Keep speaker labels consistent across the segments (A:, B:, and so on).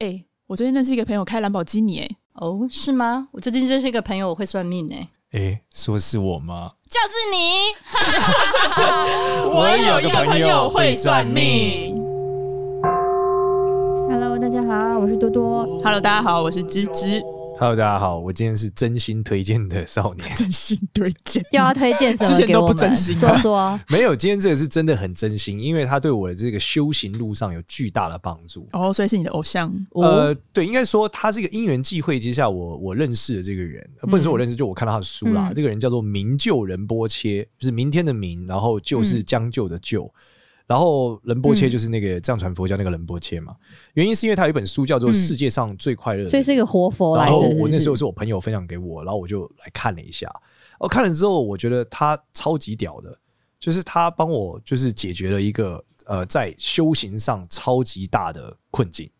A: 哎、欸，我最近认识一个朋友开兰博基尼、欸，哎，
B: 哦，是吗？我最近认识一个朋友，我会算命、欸，哎，
C: 哎，说是我吗？
B: 就是你，
A: 我有一个朋友会算命。
D: Hello，大家好，我是多多。
A: Hello，大家好，我是芝芝。
C: Hello，大家好，我今天是真心推荐的少年，
A: 真心推荐，
D: 又要推荐什么？
A: 之前都不真心，
D: 说说。
C: 没有，今天这个是真的很真心，因为他对我的这个修行路上有巨大的帮助。
A: 哦，所以是你的偶像？
C: 呃，对，应该说他是一个因缘际会之下，我我认识的这个人，不能说我认识，就我看到他的书啦。嗯、这个人叫做明救仁波切，就是明天的明，然后就是将就的就。嗯然后仁波切就是那个藏传佛教那个仁波切嘛，原因是因为他有一本书叫做《世界上最快乐的》，
D: 所以是一个活佛来。
C: 然后我那时候是我朋友分享给我，然后我就来看了一下。我看了之后，我觉得他超级屌的，就是他帮我就是解决了一个呃在修行上超级大的困境。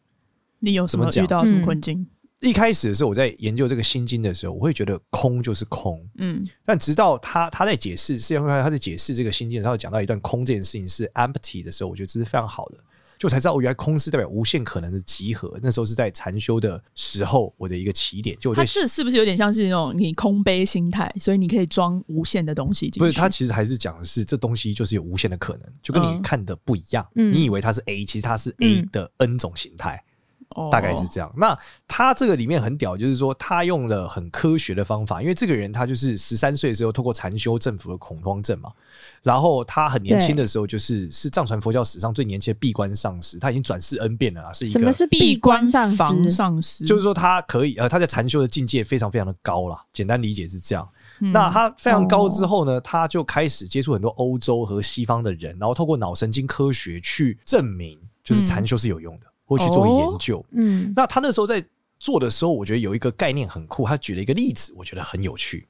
A: 你有什么遇到什么困境？
C: 一开始的时候，我在研究这个心经的时候，我会觉得空就是空，嗯，但直到他他在解释，世界会他在解释这个心经，的时候讲到一段空这件事情是 empty 的时候，我觉得这是非常好的，就才知道我原来空是代表无限可能的集合。那时候是在禅修的时候，我的一个起点。就我觉得
A: 这是不是有点像是那种你空杯心态，所以你可以装无限的东西进去？
C: 不是，他其实还是讲的是这东西就是有无限的可能，就跟你看的不一样。嗯，你以为它是 A，其实它是 A 的 N 种形态。大概是这样。那他这个里面很屌，就是说他用了很科学的方法，因为这个人他就是十三岁的时候透过禅修政府的恐慌症嘛。然后他很年轻的时候，就是是藏传佛教史上最年轻的闭关上师，他已经转世 N 遍了啊，是一个
D: 什么是闭关上师？
A: 上师
C: 就是说他可以呃，他在禅修的境界非常非常的高了。简单理解是这样。那他非常高之后呢，他就开始接触很多欧洲和西方的人，然后透过脑神经科学去证明，就是禅修是有用的。会去做研究，哦、嗯，那他那时候在做的时候，我觉得有一个概念很酷，他举了一个例子，我觉得很有趣。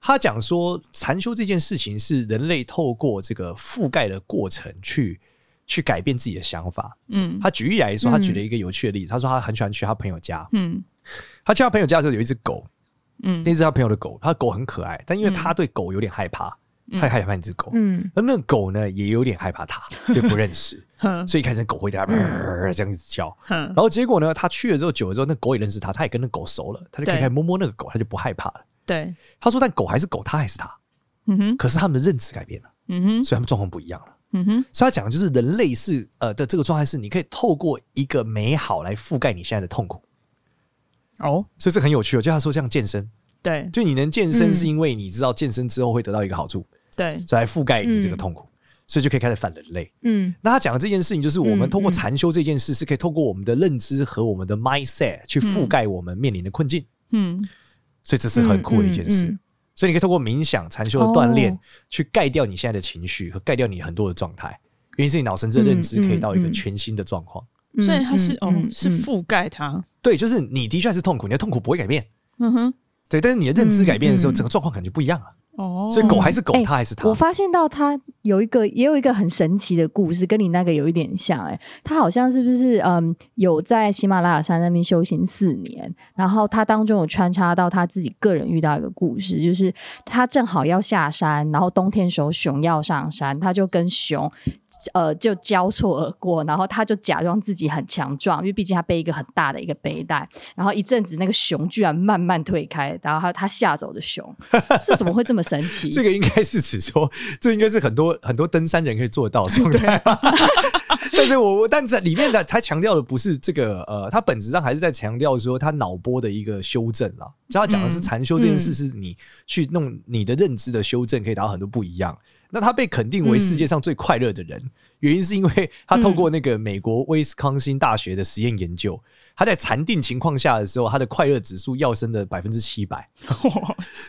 C: 他讲说，禅修这件事情是人类透过这个覆盖的过程去去改变自己的想法。嗯，他举例来说，他举了一个有趣的例子，他说他很喜欢去他朋友家，嗯，他去他朋友家的时候有一只狗，嗯，那是他朋友的狗，他的狗很可爱，但因为他对狗有点害怕。他害怕那只狗，嗯，而那个狗呢也有点害怕他，因为不认识，所以一开始狗会在那边这样子叫，然后结果呢，他去了之后久了之后，那狗也认识他，他也跟那狗熟了，他就可以开始摸摸那个狗，他就不害怕了。
A: 对，
C: 他说，但狗还是狗，他还是他，嗯哼，可是他们的认知改变了，嗯哼，所以他们状况不一样了，嗯哼，所以他讲的就是人类是呃的这个状态是，你可以透过一个美好来覆盖你现在的痛苦，哦，所以这很有趣哦，就他说像健身。
A: 对，
C: 就你能健身，是因为你知道健身之后会得到一个好处，
A: 对，
C: 所以来覆盖你这个痛苦，所以就可以开始反人类。嗯，那他讲的这件事情，就是我们通过禅修这件事，是可以透过我们的认知和我们的 mindset 去覆盖我们面临的困境。嗯，所以这是很酷的一件事。所以你可以透过冥想、禅修的锻炼，去盖掉你现在的情绪和盖掉你很多的状态。原因是你脑神经的认知可以到一个全新的状况。
A: 所以它是哦，是覆盖它。
C: 对，就是你的确是痛苦，你的痛苦不会改变。嗯哼。对，但是你的认知改变的时候，嗯嗯、整个状况感觉不一样了。哦，所以狗还是狗，它、欸、还是它。
D: 我发现到它有一个，也有一个很神奇的故事，跟你那个有一点像、欸。哎，他好像是不是嗯，有在喜马拉雅山那边修行四年，然后他当中有穿插到他自己个人遇到一个故事，就是他正好要下山，然后冬天时候熊要上山，他就跟熊。呃，就交错而过，然后他就假装自己很强壮，因为毕竟他背一个很大的一个背带。然后一阵子，那个熊居然慢慢退开，然后他他吓走的熊，这怎么会这么神奇？
C: 这个应该是指说，这应该是很多很多登山人可以做到的状态。但是我但是里面的他强调的不是这个，呃，他本质上还是在强调说他脑波的一个修正啦。就他讲的是禅修这件事，是你去弄你的认知的修正，可以达到很多不一样。那他被肯定为世界上最快乐的人，嗯、原因是因为他透过那个美国威斯康星大学的实验研究，嗯、他在禅定情况下的时候，他的快乐指数要升的百分之七百，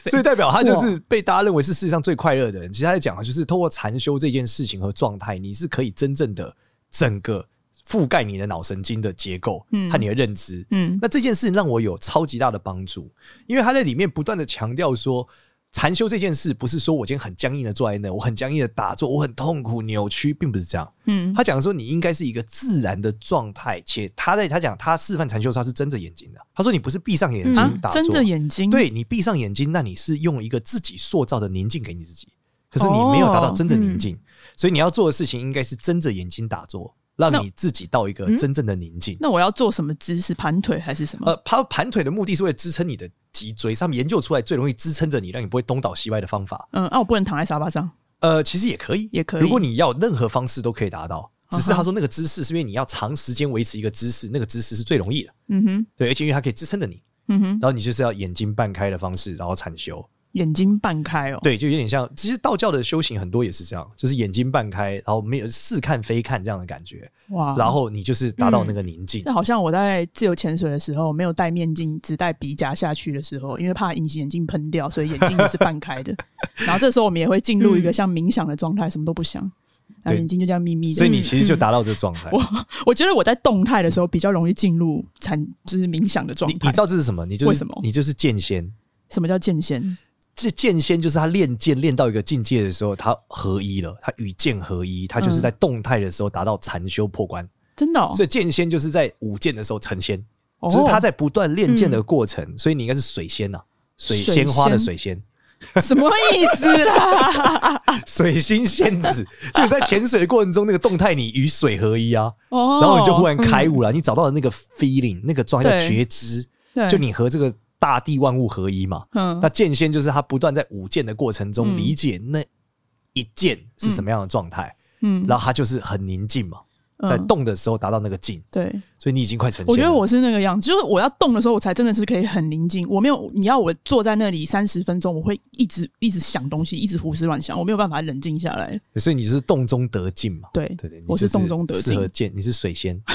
C: 所以代表他就是被大家认为是世界上最快乐的人。其实他在讲的就是透过禅修这件事情和状态，你是可以真正的整个覆盖你的脑神经的结构和你的认知。嗯，那这件事情让我有超级大的帮助，因为他在里面不断的强调说。禅修这件事不是说我今天很僵硬的坐在那，我很僵硬的打坐，我很痛苦扭曲，并不是这样。嗯，他讲说你应该是一个自然的状态，且他在他讲他示范禅修，他是睁着眼睛的。他说你不是闭上眼睛打坐，
A: 睁着眼睛，
C: 对，你闭上眼睛，那你是用一个自己塑造的宁静给你自己，可是你没有达到真的宁静，所以你要做的事情应该是睁着眼睛打坐，让你自己到一个真正的宁静。
A: 那我要做什么姿势？盘腿还是什么？
C: 呃，他盘腿的目的是为了支撑你的脊椎，上面研究出来最容易支撑着你，让你不会东倒西歪的方法。
A: 嗯，那、啊、我不能躺在沙发上。
C: 呃，其实也可以，
A: 也可以。
C: 如果你要任何方式都可以达到，只是他说那个姿势是因为你要长时间维持一个姿势，那个姿势是最容易的。
A: 嗯哼，
C: 对，而且因为它可以支撑着你。
A: 嗯哼，
C: 然后你就是要眼睛半开的方式，然后禅修。
A: 眼睛半开哦，
C: 对，就有点像，其实道教的修行很多也是这样，就是眼睛半开，然后没有似看非看这样的感觉。哇，然后你就是达到那个宁静。
A: 那、嗯、好像我在自由潜水的时候，没有戴面镜，只戴鼻夹下去的时候，因为怕隐形眼镜喷掉，所以眼睛也是半开的。然后这时候我们也会进入一个像冥想的状态，什么都不想，然后眼睛就这样眯眯的。
C: 所以你其实就达到这个状态。
A: 我我觉得我在动态的时候比较容易进入禅，就是冥想的状态。
C: 你知道这是什么？你就是为什么？你就是剑仙。
A: 什么叫剑仙？
C: 这剑仙就是他练剑练到一个境界的时候，他合一了，他与剑合一，他就是在动态的时候达到禅修破关。
A: 真的，哦
C: 所以剑仙就是在舞剑的时候成仙，就是他在不断练剑的过程。所以你应该是水仙呐，水仙花的水仙，
A: 什么意思啦？
C: 水星仙子，就你在潜水的过程中，那个动态你与水合一啊，然后你就忽然开悟了，你找到了那个 feeling，那个状态叫觉知，就你和这个。大地万物合一嘛，嗯，那剑仙就是他不断在舞剑的过程中理解那一剑是什么样的状态，嗯，然后他就是很宁静嘛，在动的时候达到那个静，对，所以你已经快成。
A: 我觉得我是那个样子，就是我要动的时候，我才真的是可以很宁静。我没有，你要我坐在那里三十分钟，我会一直一直想东西，一直胡思乱想，我没有办法冷静下来。
C: 所以你是动中得静嘛？
A: 对对对，我是动中得静，适
C: 合剑，你是水仙。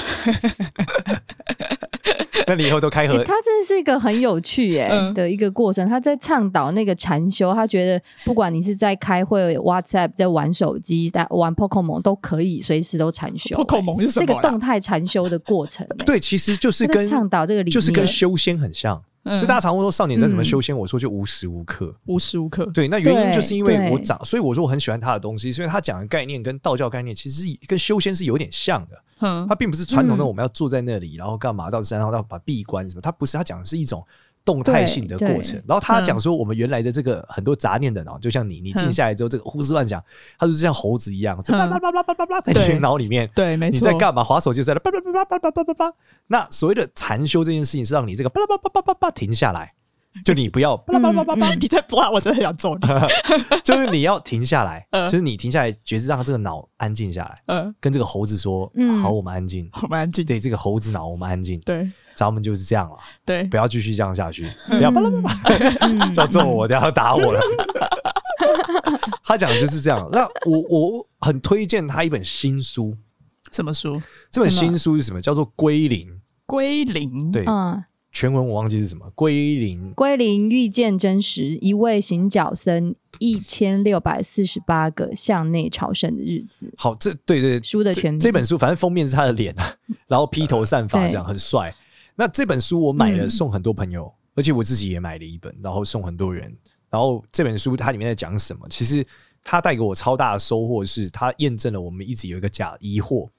C: 那你以后都开合、欸？
D: 他真的是一个很有趣哎、欸、的一个过程。他在倡导那个禅修，他觉得不管你是在开会、WhatsApp、在玩手机、在玩 Pokemon，都可以随时都禅修、欸。
A: Pokemon 是什么？
D: 这个动态禅修的过程、欸。
C: 对，其实就是跟
D: 倡导这个理念，
C: 就是跟修仙很像。所以大家常会说少年在怎么修仙？我说就无时无刻，
A: 无时无刻。
C: 对，那原因就是因为我长，所以我说我很喜欢他的东西，所以他讲的概念跟道教概念其实是跟修仙是有点像的。嗯，他并不是传统的我们要坐在那里，然后干嘛到山上要把闭关什么，他不是，他讲的是一种动态性的过程。然后他讲说我们原来的这个很多杂念的脑，就像你，你静下来之后，这个胡思乱想，他就是像猴子一样，叭叭叭叭叭叭叭在你脑里面。
A: 对，没错。
C: 你在干嘛？滑手机在那叭叭叭叭叭叭叭叭。那所谓的禅修这件事情是让你这个叭叭叭叭叭叭停下来。就你不要叭叭叭叭叭，
A: 你再播，我真的很想揍你。
C: 就是你要停下来，就是你停下来，觉知让这个脑安静下来。嗯，跟这个猴子说，好，我们安静，
A: 我们安静。
C: 对，这个猴子脑，我们安静。对，咱们就是这样了。
A: 对，
C: 不要继续这样下去，不要叭叭叭叭，要揍我，等下要打我了。他讲的就是这样。那我我很推荐他一本新书。
A: 什么书？
C: 这本新书是什么？叫做《归零》。
A: 归零。
C: 对。全文我忘记是什么，归零，
D: 归零遇见真实，一位行脚僧，一千六百四十八个向内朝圣的日子。
C: 好，这对对
D: 书的全名，
C: 这本书反正封面是他的脸，然后披头散发这样、呃、很帅。那这本书我买了送很多朋友，嗯、而且我自己也买了一本，然后送很多人。然后这本书它里面在讲什么？其实它带给我超大的收获，是它验证了我们一直有一个假疑惑，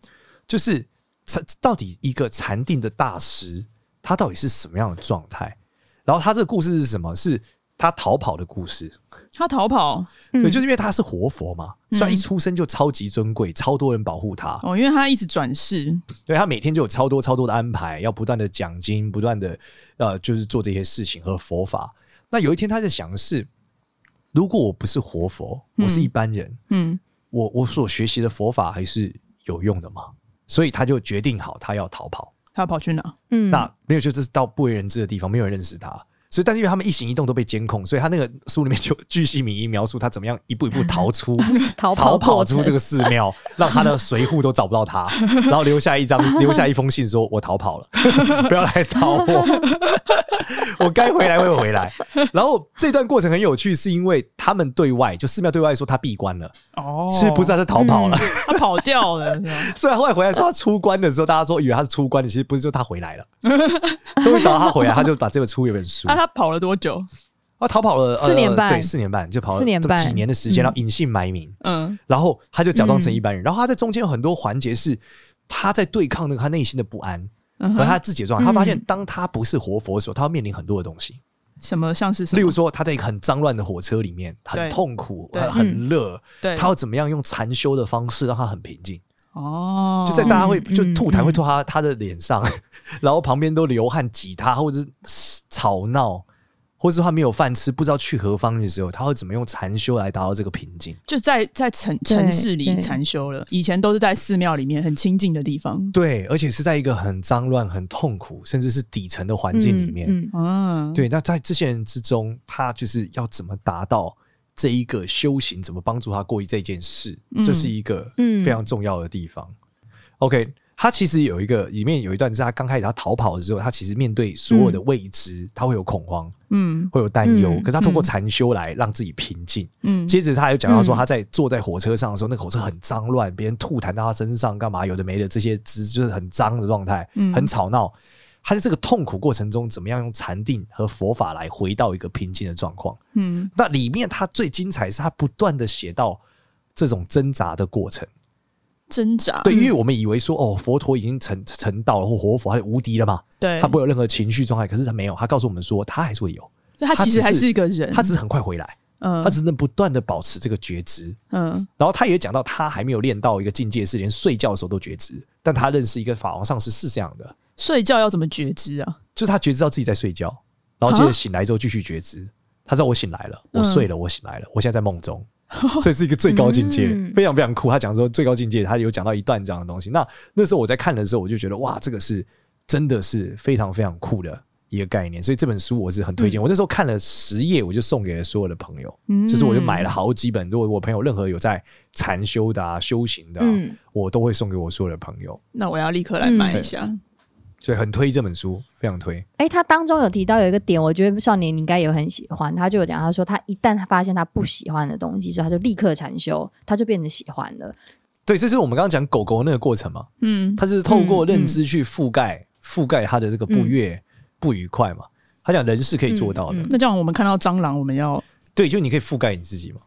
C: 就是禅到底一个禅定的大师。他到底是什么样的状态？然后他这个故事是什么？是他逃跑的故事。
A: 他逃跑，
C: 对，就是因为他是活佛嘛，虽然一出生就超级尊贵，超多人保护他。
A: 哦，因为他一直转世，
C: 对，他每天就有超多超多的安排，要不断的讲经，不断的呃，就是做这些事情和佛法。那有一天他在想的是，如果我不是活佛，我是一般人，嗯，我我所学习的佛法还是有用的吗？所以他就决定好，他要逃跑。
A: 他要跑去哪？
D: 嗯，
C: 那没有，就是到不为人知的地方，没有人认识他。所以，但是因为他们一行一动都被监控，所以他那个书里面就巨细靡遗描述他怎么样一步一步逃出、
D: 逃
C: 跑、逃跑出这个寺庙，让他的随扈都找不到他，然后留下一张、留下一封信，说我逃跑了，不要来找我。我该回来会回来，然后这段过程很有趣，是因为他们对外就寺庙对外说他闭关了，哦，其实不是他是逃跑了，
A: 他跑掉了。
C: 虽然后来回来说他出关的时候，大家说以为他是出关的，其实不是，就他回来了，终于找到他回来，他就把这个出一本书。
A: 那他跑了多久？
C: 他逃跑了
D: 四年半，
C: 对，四年半就跑了
D: 四年半
C: 几年的时间，然后隐姓埋名，嗯，然后他就假装成一般人，然后他在中间有很多环节是他在对抗那个他内心的不安。和他自己的状态，他发现当他不是活佛的时候，他要面临很多的东西。
A: 什么像是什么？
C: 例如说，他在一个很脏乱的火车里面，很痛苦，很热。对，他要怎么样用禅修的方式让他很平静？
A: 哦，
C: 就在大家会
D: 嗯
C: 就吐痰
D: 嗯
C: 会吐他他的脸上，然后旁边都流汗挤他，或者是吵闹，或者是他没有饭吃，不知道去何方的时候，他会怎么用禅修来达到这个平静？
A: 就在在城城市
D: 里
A: 禅修了，以前都是在寺庙里面很清静的地方。
C: 对，而且是在一个很脏乱、很痛苦，甚至是底层的环境里面。
D: 嗯嗯
A: 嗯，
C: 对，那在这些人之中，他就是要怎么达到这一个修行，怎么帮助他过这件事，
A: 嗯。
C: 这是一个
D: 嗯。
C: 非常重要的地方。OK，他其实有一个里面有一段是他刚开始他逃跑的时候，他其实面对所有的未知，他会有恐慌，
A: 嗯。
C: 会有担忧，
D: 嗯
C: 可是他通过禅修来让自己平静。
A: 嗯，
C: 接着他还有讲到说，
D: 嗯。
C: 他在坐在火车上的时候，那个火车很脏乱，别人吐痰到他身上，干嘛有的没的，这些姿就是很脏的状态，
A: 嗯。
C: 很吵闹。他在这个痛苦过程中，怎么样用禅定和佛法来回到一个平静的状况？
A: 嗯
C: 那里面他最精彩是他不断的写到这种挣扎的过程。
A: 挣扎，
C: 对，因为我们以为说，哦，佛陀已经成成道了，或活佛他就无敌了嘛，
A: 对，
C: 他不会有任何情绪状态。可是他没有，他告诉我们说，他还是会有，
A: 他其实还是一个人，
C: 他只是很快回来，
A: 嗯
C: 他只能不断的保持这个觉知。
A: 嗯
C: 然后他也讲到，他还没有练到一个境界，是连睡觉的时候都觉知。但他认识一个法王上师是这样的，
A: 睡觉要怎么觉知啊？
C: 就是他觉知到自己在睡觉，然后接着醒来之后继续觉知。他知道我醒来了，我睡了，我醒来了，我现在在梦中，所以是一个最高境界，
D: 嗯
C: 非常非常酷。他讲说最高境界，他有讲到一段这样的东西。那那时候我在看的时候，我就觉得哇，这个是真的是非常非常酷的一个概念。所以这本书我是很推荐。我那时候看了十页，我就送给了所有的朋友，
A: 嗯
C: 就是我就买了好几本。如果我朋友任何有在禅修的啊、修行的、啊，
D: 嗯
C: 我都会送给我所有的朋友。
A: 那我要立刻来买一下。
C: 所以很推这本书，非常推。
D: 哎，他当中有提到有一个点，我觉得少年你应该也很喜欢。他就有讲，他说他一旦他发现他不喜欢的东西，所以他就立刻禅修，他就变成喜欢了。
C: 对，这是我们刚刚讲狗狗那个过程嘛。
A: 嗯
C: 他是透过认知去覆盖、覆盖他的这个不悦、不愉快嘛。他讲人是可以做到的，
A: 那这样我们看到蟑螂，我们要
C: 对，就你可以覆盖你自己嘛。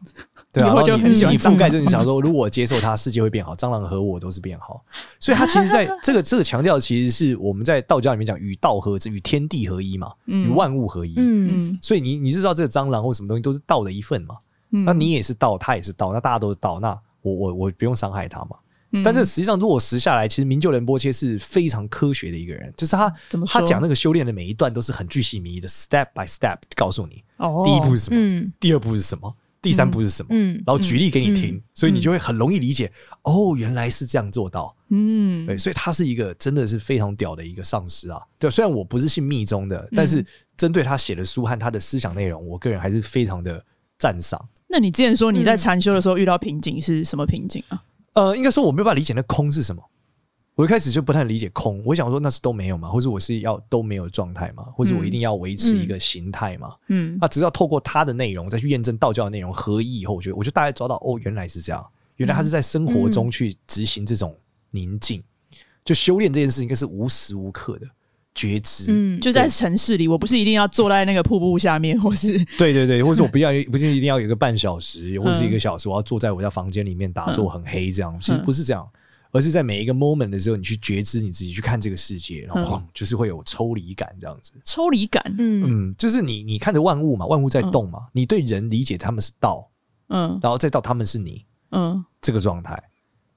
C: 对啊，
A: 以后就
C: 然后你
A: 很喜欢
C: 你覆盖之后，你想说，如果我接受它，世界会变好，蟑螂和我都是变好。所以它其实在 这个这个强调，其实是我们在道教里面讲与道合之，与天地合一嘛，与万物合一。
D: 嗯
A: 嗯
C: 所以你你知道这个蟑螂或什么东西都是道的一份嘛？
A: 嗯
C: 那你也是道，他也是道，那大家都是道，那我我我不用伤害他嘛？
A: 嗯
C: 但是实际上落实下来，其实明就仁波切是非常科学的一个人，就是他
A: 怎么
C: 他讲那个修炼的每一段都是很具细靡遗的，step by step 告诉你
A: 哦，
C: 第一步是什么，
D: 嗯
C: 第二步是什么，第三步是什么，
D: 嗯
C: 然后举例给你听，
D: 嗯
C: 所以你就会很容易理解，哦，原来是这样做到。
A: 嗯
C: 对，所以他是一个真的是非常屌的一个上师啊。对，虽然我不是信密宗的，但是针对他写的书和他的思想内容，我个人还是非常的赞赏。
A: 那你之前说你在禅修的时候遇到瓶颈是什么瓶颈啊？
C: 呃，应该说我没有办法理解那空是什么。我一开始就不太理解空，我想说那是都没有嘛，或者我是要都没有状态嘛，或者我一定要维持一个形态嘛。
A: 嗯
C: 那只要透过他的内容再去验证道教的内容合一以后，我觉得我就大概抓到哦，原来是这样，原来他是在生活中去执行这种宁静，就修炼这件事应该是无时无刻的觉知。
D: 嗯
A: 就在城市里，我不是一定要坐在那个瀑布下面，或是
C: 对对对，或者我不要，不是一定要有一个半小时，或者是一个小时，我要坐在我家房间里面打坐很黑这样，其实不是这样，而是在每一个 moment 的时候，你去觉知你自己，去看这个世界，然后晃，就是会有抽离感这样子。
A: 抽离感。
D: 嗯
C: 嗯，就是你你看着万物嘛，万物在动嘛，你对人理解他们是道，
A: 嗯
C: 然后再到他们是你
A: 嗯
C: 这个状态。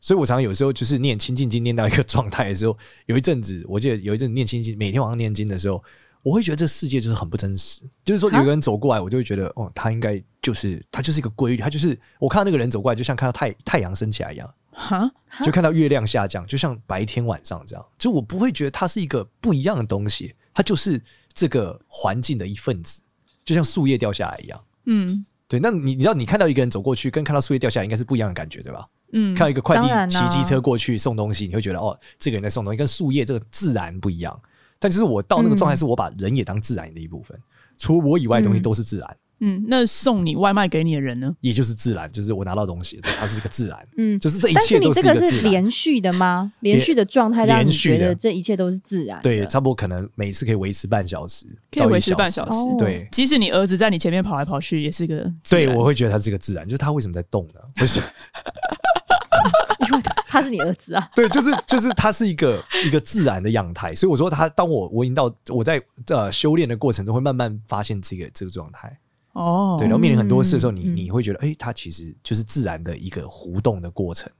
C: 所以我常常有时候就是念清净经念到一个状态的时候，有一阵子我记得有一阵子念清净，每天晚上念经的时候，我会觉得这个世界就是很不真实。就是说有个人走过来，我就会觉得哦，他应该就是他就是一个规律，他就是我看到那个人走过来，就像看到太太阳升起来一样，
A: 哈
C: 就看到月亮下降，就像白天晚上这样。就我不会觉得它是一个不一样的东西，它就是这个环境的一份子，就像树叶掉下来一样。
A: 嗯
C: 对，那你你知道你看到一个人走过去，跟看到树叶掉下来应该是不一样的感觉，对吧？
A: 嗯，
C: 看到一个快递骑机车过去送东西，你会觉得哦，这个人在送东西，跟树叶这个自然不一样。但就是我到那个状态，是我把人也当自然的一部分，除了我以外的东西都是自然，
A: 嗯，那送你外卖给你的人呢？
C: 也就是自然，就是我拿到东西，对它是一个自然，
D: 嗯，
C: 就是这一切都
D: 这个是
C: 是一个自然。
D: 连续的吗？连续的状态让你
C: 连续的
D: 觉得这一切都是自然。
C: 对，差不多可能每次可以维持半小时，
A: 可以维持半小时。
D: 哦
C: 对，
A: 即使你儿子在你前面跑来跑去，也是个自对，
C: 我会觉得它是一个自然，就是它为什么在动呢？就是
D: 因为他是你儿子啊。
C: 对，就是就是他是一个一个自然的样态，所以我说他当我我已经到我在呃修炼的过程中，会慢慢发现这个这个状态。
A: 哦。
C: 对，然后面临很多事的时候，你
D: 嗯
C: 你会觉得，哎、它其实就是自然的一个互动的过程。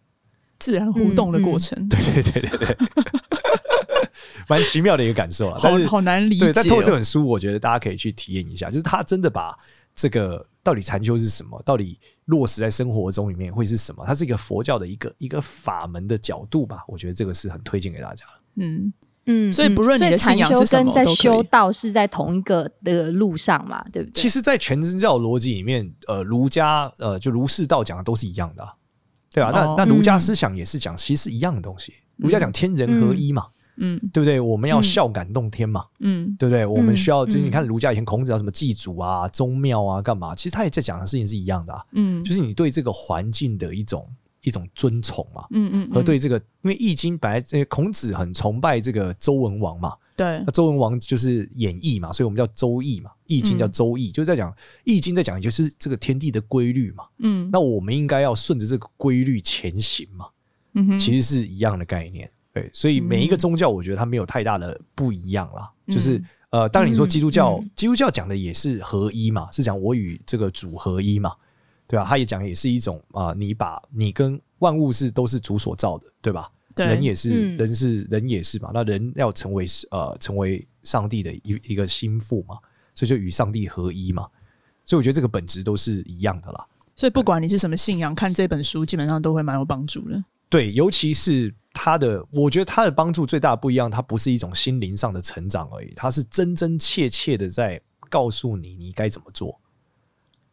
A: 自然互动的过程，
C: 对对对对对，蛮奇妙的一个感受啊。
A: 好好难理解、
C: 但透过这本书，我觉得大家可以去体验一下，就是他真的把这个到底禅修是什么，到底落实在生活中里面会是什么，它是一个佛教的一个一个法门的角度吧。我觉得这个是很推荐给大家。
A: 嗯。嗯，所以不论你的信仰是什么，
D: 跟在修道是在同一个的路上嘛，对不对？
C: 其实，在全真教逻辑里面，呃，儒家呃，就儒释道讲的都是一样的、啊，对啊。哦、那那儒家思想也是讲，其实是一样的东西。儒、嗯、家讲天人合一嘛，嗯，对不对？我们要孝感动天嘛，嗯，对不对？我们需要，就是你看儒家以前孔子要什么祭祖啊、宗庙啊，干嘛？其实他也在讲的事情是一样的、啊，嗯，就是你对这个环境的一种。一种尊崇嘛，嗯嗯，和对这个，因为《易经》本来孔子很崇拜这个周文王嘛，
A: 对，
C: 那周文王就是演绎嘛，所以我们叫周易嘛，《易经》叫周易，就是在讲《易经》在讲就是这个天地的规律嘛，嗯，那我们应该要顺着这个规律前行嘛，嗯哼，其实是一样的概念，对，所以每一个宗教我觉得它没有太大的不一样啦，就是呃，当然你说基督教，基督教讲的也是合一嘛，是讲我与这个主合一嘛。对吧？他也讲，也是一种啊，你把你跟万物是都是主所造的，对吧？对，人也是，嗯、人是人也是嘛。那人要成为呃，成为上帝的一一个心腹嘛，所以就与上帝合一嘛。所以我觉得这个本质都是一样的啦。
A: 所以不管你是什么信仰，看这本书基本上都会蛮有帮助的。
C: 对，尤其是他的，我觉得他的帮助最大的不一样，它不是一种心灵上的成长而已，它是真真切切的在告诉你你该怎么做。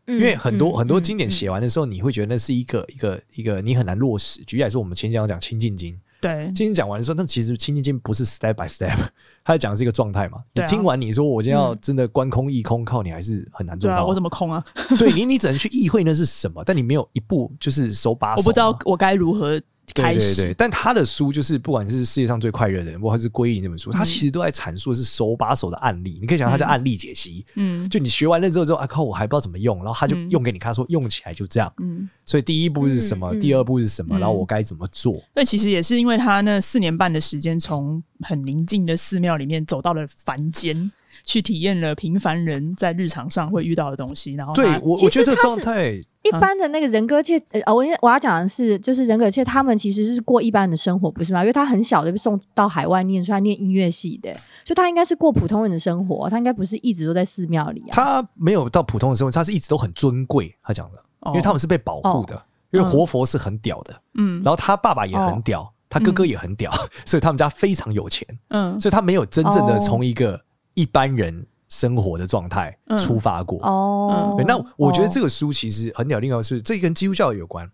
C: 因为很多、嗯、很多经典写完的时候，你会觉得那是一个一个一个你很难落实。举例来说，我们前讲讲《清净经》，
A: 对，《
C: 清净》讲完的时候，那其实《清净经》不是 step by step，它讲的是一个状态嘛。你听完，你说我今天要真的观空意空，靠你还是很难做到。
A: 我怎么空啊？
C: 对你，你只能去意会那是什么，但你没有一步就是手把手。
A: 我不知道我该如何。
C: 对对对，但他的书就是不管是世界上最快乐的人，或者是归隐这本书，他其实都在阐述的是手把手的案例。你可以想，他叫案例解析。嗯，就你学完了之后，之后啊靠，我还不知道怎么用，然后他就用给你看，说用起来就这样。嗯，所以第一步是什么？第二步是什么？然后我该怎么做？
A: 那其实也是因为他那四年半的时间，从很宁静的寺庙里面走到了凡间。去体验了平凡人在日常上会遇到的东西，然后
C: 对我我觉得这个状态，
D: 一般的那个人格切呃，我我要讲的是，就是人格切他们其实是过一般的生活，不是吗？因为他很小就被送到海外念出来念音乐系的，所以他应该是过普通人的生活，他应该不是一直都在寺庙里啊。
C: 他没有到普通的生活，他是一直都很尊贵。他讲的，因为他们是被保护的，因为活佛是很屌的，嗯，然后他爸爸也很屌，他哥哥也很屌，所以他们家非常有钱，嗯，所以他没有真正的从一个。一般人生活的状态出发过哦，那我觉得这个书其实很屌。另外是这跟基督教有关，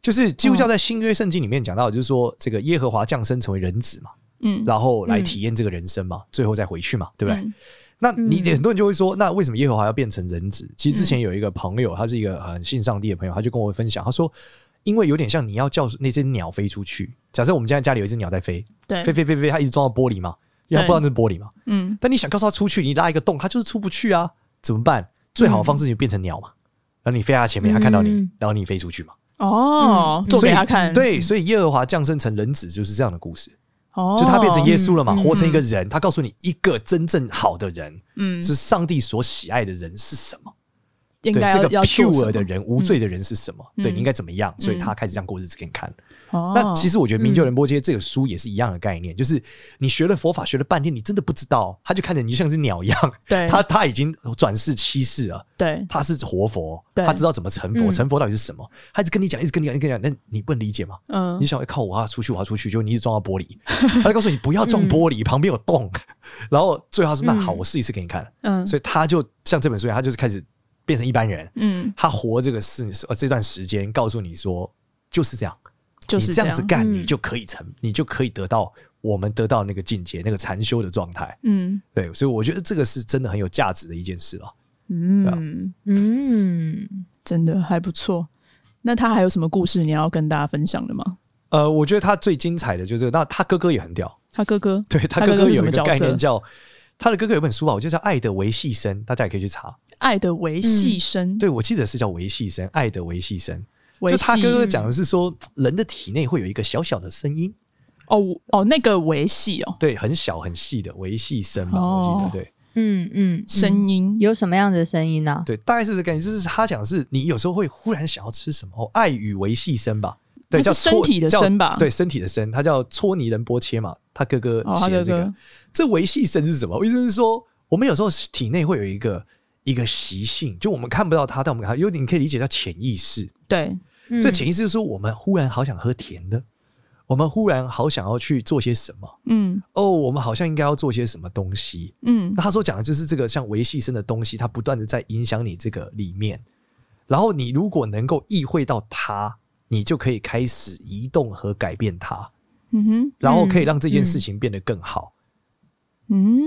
C: 就是基督教在新约圣经里面讲到，就是说这个耶和华降生成为人子嘛，嗯，然后来体验这个人生嘛，最后再回去嘛，对不对？那你很多人就会说，那为什么耶和华要变成人子？其实之前有一个朋友，他是一个很信上帝的朋友，他就跟我分享，他说，因为有点像你要叫那只鸟飞出去。假设我们现在家里有一只鸟在飞，对，飞飞飞飞，它一直撞到玻璃嘛。因为它不知道那是玻璃嘛，嗯，但你想告诉他出去，你拉一个洞，他就是出不去啊，怎么办？最好的方式就变成鸟嘛，然后你飞他前面，他看到你，然后你飞出去嘛。
A: 哦，做给他看。
C: 对，所以耶和华降生成人子就是这样的故事。哦，就他变成耶稣了嘛，活成一个人，他告诉你一个真正好的人，嗯，是上帝所喜爱的人是什么？对，这个 pure 的人，无罪的人是什么？对，你应该怎么样？所以他开始这样过日子给你看。那其实我觉得《明就仁波切》这个书也是一样的概念，就是你学了佛法学了半天，你真的不知道，他就看着你就像只鸟一样。对，他他已经转世七世了。对，他是活佛，他知道怎么成佛，成佛到底是什么？他一直跟你讲，一直跟你讲，一直跟你讲，那你不能理解吗？嗯，你想要靠我啊出去，我要出去，就你一直撞到玻璃，他就告诉你不要撞玻璃，旁边有洞。然后最后他说：“那好，我试一试给你看。”嗯，所以他就像这本书一样，他就是开始变成一般人。嗯，他活这个事呃这段时间，告诉你说就是这样。就是这样子干，你就可以成，你就可以得到我们得到那个境界，那个禅修的状态。嗯，对，所以我觉得这个是真的很有价值的一件事了。
A: 嗯嗯，真的还不错。那他还有什么故事你要跟大家分享的吗？
C: 呃，我觉得他最精彩的就是，那他哥哥也很屌。
A: 他哥哥，
C: 对他哥哥有一个概念叫他的哥哥有本书吧，我觉得叫《爱的维系生》，大家也可以去查《
A: 爱的维系生》。
C: 对，我记得是叫维系生，《爱的维系生》。就他哥哥讲的是说，人的体内会有一个小小的声音，
A: 哦哦，那个维系哦，
C: 对，很小很细的维系声嘛，我记得对，
D: 嗯嗯，
A: 声音。
D: 有什么样的声音呢？
C: 对，大概是这个感觉，就是他讲是你有时候会忽然想要吃什么，哦，爱与维系声吧，
A: 对，
C: 叫
A: 身体的
C: 叫
A: 身吧
C: 对，身体的身，他叫搓泥人波切嘛，他哥哥写的这个。
A: 哥哥。
C: 这维系身是什么？意思是说，我们有时候体内会有一个一个习性，就我们看不到它，但我们看，有点你可以理解叫潜意识。
A: 对，
D: 嗯
C: 这潜意识就是说，我们忽然好想喝甜的，我们忽然好想要去做些什么。
A: 嗯
C: 哦，我们好像应该要做些什么东西。
A: 嗯
C: 那他所讲的就是这个像维系生的东西，它不断的在影响你这个里面。然后你如果能够意会到它，你就可以开始移动和改变它，
A: 嗯哼
C: 然后可以让这件事情变得更好。
A: 嗯，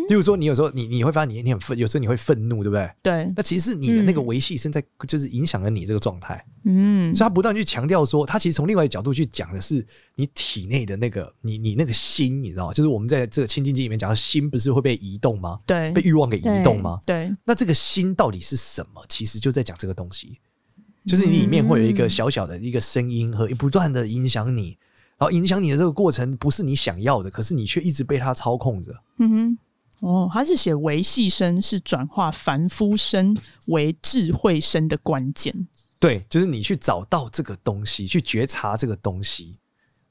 C: 例如说，你有时候你你会发现你你很愤，有时候你会愤怒，对不对？
A: 对，
C: 那其实是你的那个维系身在就是影响了你这个状态，
A: 嗯
C: 所以他不断去强调说，他其实从另外一个角度去讲的是你体内的那个你你那个心，你知道吗？就是我们在这个《清净经》里面讲的心，不是会被移动吗？
A: 对
C: 被欲望给移动吗？
A: 对，
C: 那这个心到底是什么？其实就在讲这个东西，就是你里面会有一个小小的一个声音和不断的影响你，然后影响你的这个过程不是你想要的，可是你却一直被它操控着。
A: 嗯哼。哦，他是写维系生是转化凡夫生为智慧生的关键。
C: 对，就是你去找到这个东西，去觉察这个东西，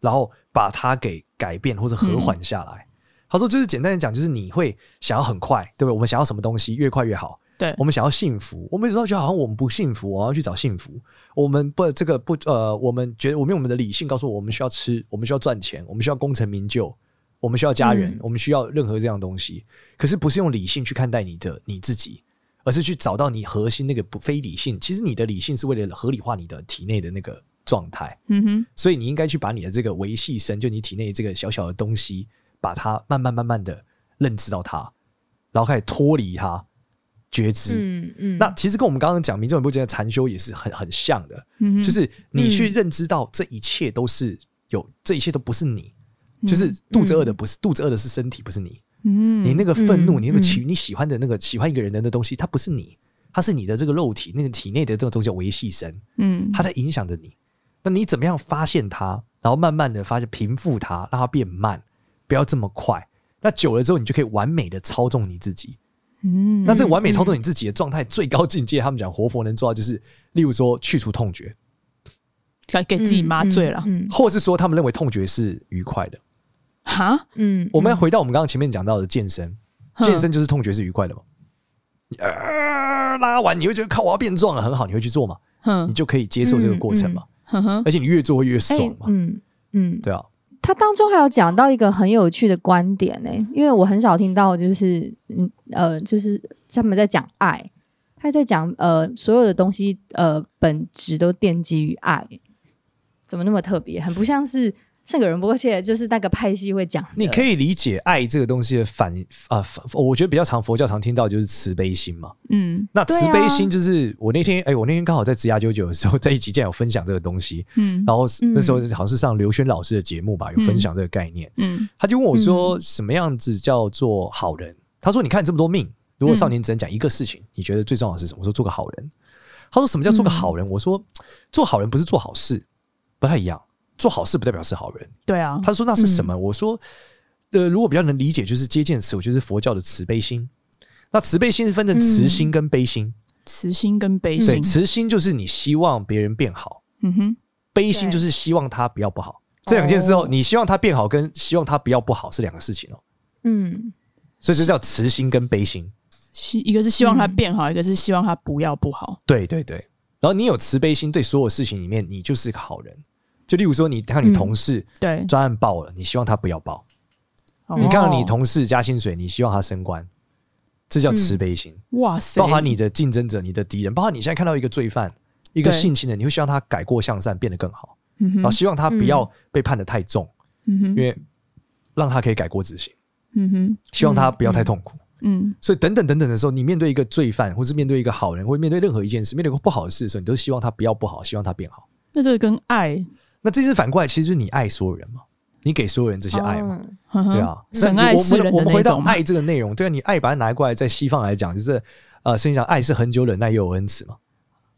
C: 然后把它给改变或者和缓下来。他说，就是简单的讲，就是你会想要很快，对不对？我们想要什么东西越快越好。
A: 对
C: 我，们想要幸福，我们有时候觉得好像我们不幸福，我要去找幸福。我们不这个不呃，我们觉得我们用我们的理性告诉我，我们需要吃，我们需要赚钱，我们需要功成名就，我们需要家人，
D: 嗯
C: 我们需要任何这样东西。可是不是用理性去看待你的你自己，而是去找到你核心那个不非理性。其实你的理性是为了合理化你的体内的那个状态，
A: 嗯哼，
C: 所以你应该去把你的这个维系生，就你体内这个小小的东西，把它慢慢慢慢的认知到它，然后开始脱离它，觉知。
D: 嗯嗯，
C: 那其实跟我们刚刚讲明正不觉得禅修也是很很像的，
A: 嗯，
C: 就是你去认知到这一切都是有，这一切都不是你，就是肚子饿的不是、肚子饿的是身体，不是你。
A: 嗯，
C: 你那个愤怒，
D: 嗯
C: 你那个喜你喜欢的那个喜欢一个人的那东西，它不是你，它是你的这个肉体，那个体内的这个东西叫维系神，
A: 嗯，
C: 它在影响着你。那你怎么样发现它，然后慢慢的发现平复它，让它变慢，不要这么快。那久了之后，你就可以完美的操纵你自己。
A: 嗯，
C: 那这个完美操作你自己的状态最高境界，他们讲活佛能做到，就是例如说去除痛觉，
A: 来给自己麻醉了，
D: 嗯
C: 或是说他们认为痛觉是愉快的。
A: 哈，
D: 嗯，
C: 我们要回到我们刚刚前面讲到的健身，健身就是痛觉是愉快的嘛。你呃拉完你会觉得靠我要变壮了，很好，你会去做嘛？你就可以接受这个过程嘛。
A: 哼哼，
C: 而且你越做会越
D: 哎
C: 爽嘛。
D: 嗯嗯，
C: 对啊，
D: 他当中还有讲到一个很有趣的观点呢、因为我很少听到，就是嗯呃，就是他们在讲爱，他在讲呃所有的东西呃本质都奠基于爱，怎么那么特别？很不像是圣格仁波切，就是那个派系会讲。
C: 你可以理解爱这个东西的反啊、反我觉得比较常佛教常听到就是慈悲心嘛。
A: 嗯
C: 那慈悲心就是我那天哎、我那天刚好在职涯九九的时候，在一集竟然有分享这个东西，
A: 嗯
C: 然后
D: 嗯
C: 那时候好像是上刘轩老师的节目吧，有分享这个概念。
A: 嗯
C: 他就问我说：“什么样子叫做好人？”他说：“你看这么多命，如果少年只能讲一个事情，你觉得最重要的是什么？”我说：“做个好人。”他说：“什么叫做个好人？”我说：“做好人不是做好事，不太一样。做好事不代表是好人。
A: 对啊，
C: 他说：“那是什么？”我说：“呃，如果比较能理解，就是接见词，我觉得是佛教的慈悲心。那慈悲心是分成慈心跟悲心。
A: 慈心跟悲
C: 心对，
A: 心，
C: 慈心就是你希望别人变好，
A: 嗯哼，
C: 悲心就是希望他不要不好。这两件事哦，
D: 哦
C: 你希望他变好跟希望他不要不好是两个事情哦。”
D: 嗯
C: 所以这叫慈心跟悲心。
A: 希一个是希望他变好，一个是希望他不要不好。
C: 对对对。然后你有慈悲心，对所有事情里面，你就是个好人。就例如说，你看你同事
A: 对，
C: 专案报了，你希望他不要报；
A: 哦
C: 你看到你同事加薪水，你希望他升官，这叫慈悲心。
A: 哇塞，
C: 包含你的竞争者、你的敌人，包含你现在看到一个罪犯、一
A: 个
C: 性侵的，你会希望他改过向善，变得更好，然后希望他不要被判得太重，
A: 嗯。哼，
C: 因为让他可以改过自新，
A: 嗯哼，
C: 希望他不要太痛苦。
A: 嗯。
C: 所以等等等等的时候，你面对一个罪犯，或是面对一个好人，或者面对任何一件事，面对一个不好的事的时候，你都希望他不要不好，希望他变好。
A: 那这个跟爱，
C: 那这是反过来，其实就是你爱所有人嘛，你给所有人这些爱嘛，对啊。
A: 神
C: 那我
A: 爱世人的
C: 们我们回到爱这个内容，对啊，你爱把它拿过来，在西方来讲，就是呃，圣经讲爱是恒久忍耐又有恩慈嘛。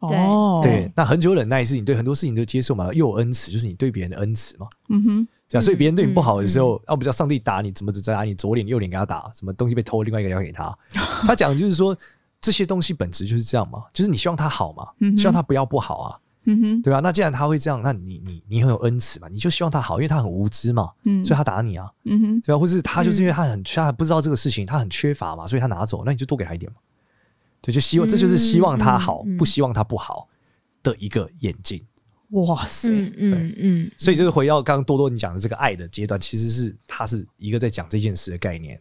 A: 哦，
C: 对，，那恒久忍耐是你对很多事情都接受嘛，又有恩慈，就是你对别人的恩慈嘛。
A: 嗯哼，
C: 对啊，所以别人对你不好的时
A: 嗯
C: 候，要不叫上帝打你，怎么只打你左脸右脸给他打，什么东西被偷，另外一个要给他。他讲的就是说，这些东西本质就是这样嘛，就是你希望他好嘛，
A: 嗯
C: 希望他不要不好啊。
A: 嗯哼，
C: 对吧？那既然他会这样，那你你你很有恩慈嘛，你就希望他好，因为他很无知嘛，
A: 嗯，
C: 所以他打你啊，
A: 嗯哼，
C: 对吧？或是他就是因为他很他不知道这个事情，他很缺乏嘛，所以他拿走，那你就多给他一点嘛。对，就希望这就是希望他好，不希望他不好的一个眼镜。
A: 哇塞，
D: 嗯嗯嗯，
C: 所以这个回到刚刚多多你讲的这个爱的阶段，其实是他是一个在讲这件事的概念。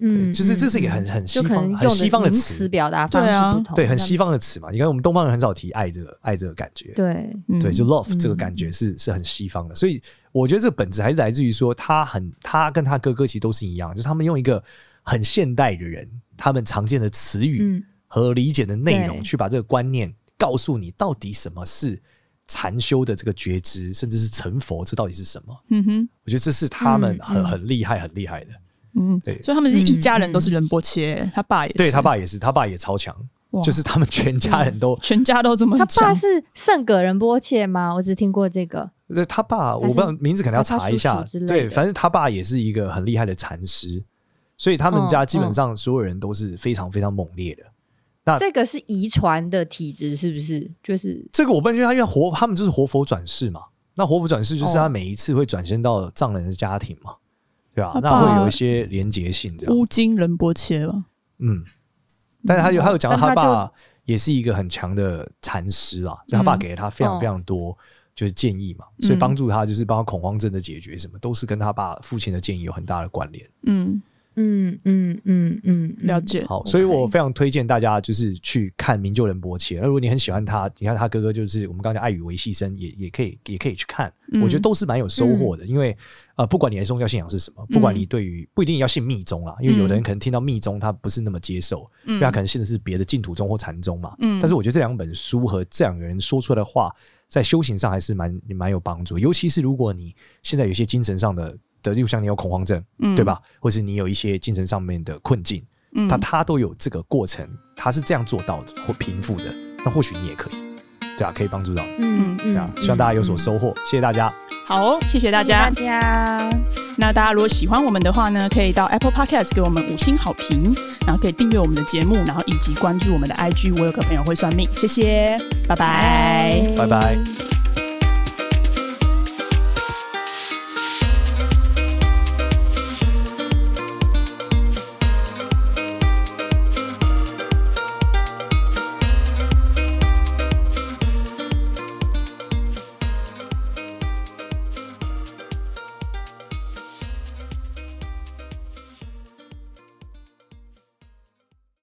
C: 嗯，就是这是一个很很西方很西方的词
D: 表达方式不同，
C: 对，很西方的词嘛。你看我们东方人很少提爱这个爱这个感觉，
D: 对
C: 对，就 love 这个感觉是是很西方的。所以我觉得这个本质还是来自于说他很他跟他哥哥其实都是一样，就是他们用一个很现代的人他们常见的词语和理解的内容去把这个观念告诉你，到底什么是禅修的这个觉知，甚至是成佛，这到底是什么？嗯哼，我觉得这是他们很很厉害很厉害的。
A: 嗯，对，所以他们是一家人都是仁波切，他爸也是，
C: 对他爸也是，他爸也超强，就是他们全家人都
A: 全家都这么强。
D: 他爸是圣葛仁波切吗？我只听过这个。
C: 对，他爸我不知道名字，可能要查一下。对，反正他爸也是一个很厉害的禅师，所以他们家基本上所有人都是非常非常猛烈的。那
D: 这个是遗传的体质，是不是？就是
C: 这个我不知道，因为他因为活，他们就是活佛转世嘛。那活佛转世就是他每一次会转身到藏人的家庭嘛。对啊，那会有一些连结性，这样。
A: 乌金仁波切吧。
C: 嗯，但是他有他有讲到他爸也是一个很强的禅师啊，就他爸给了他非常非常多就是建议嘛，所以帮助他就是帮他恐慌症的解决什么，都是跟他爸父亲的建议有很大的关联。嗯。
D: 嗯嗯嗯嗯，
A: 了解。
C: 好，所以我非常推荐大家就是去看明就仁波切。那如果你很喜欢他，你看他哥哥就是我们刚才爱与维系生，也也可以也可以去看。我觉得都是蛮有收获的，因为呃，不管你的宗教信仰是什么，不管你对于不一定要信密宗啦，因为有的人可能听到密宗他不是那么接受，因为他可能信的是别的净土宗或禅宗嘛。嗯。但是我觉得这两本书和这两个人说出来的话，在修行上还是蛮蛮有帮助。尤其是如果你现在有些精神上的。的，就像你有恐慌症，嗯、对吧？或是你有一些精神上面的困境，嗯、他他都有这个过程，他是这样做到的或平复的，那或许你也可以，对啊，可以帮助到你，嗯嗯，对啊，希望大家有所收获，嗯、谢谢大家。
A: 好哦，谢谢大家，谢谢大家。那大家如果喜欢我们的话呢，可以到 Apple Podcast 给我们五星好评，然后可以订阅我们的节目，然后以及关注我们的 IG。我有个朋友会算命，谢谢，拜拜，
C: 拜拜。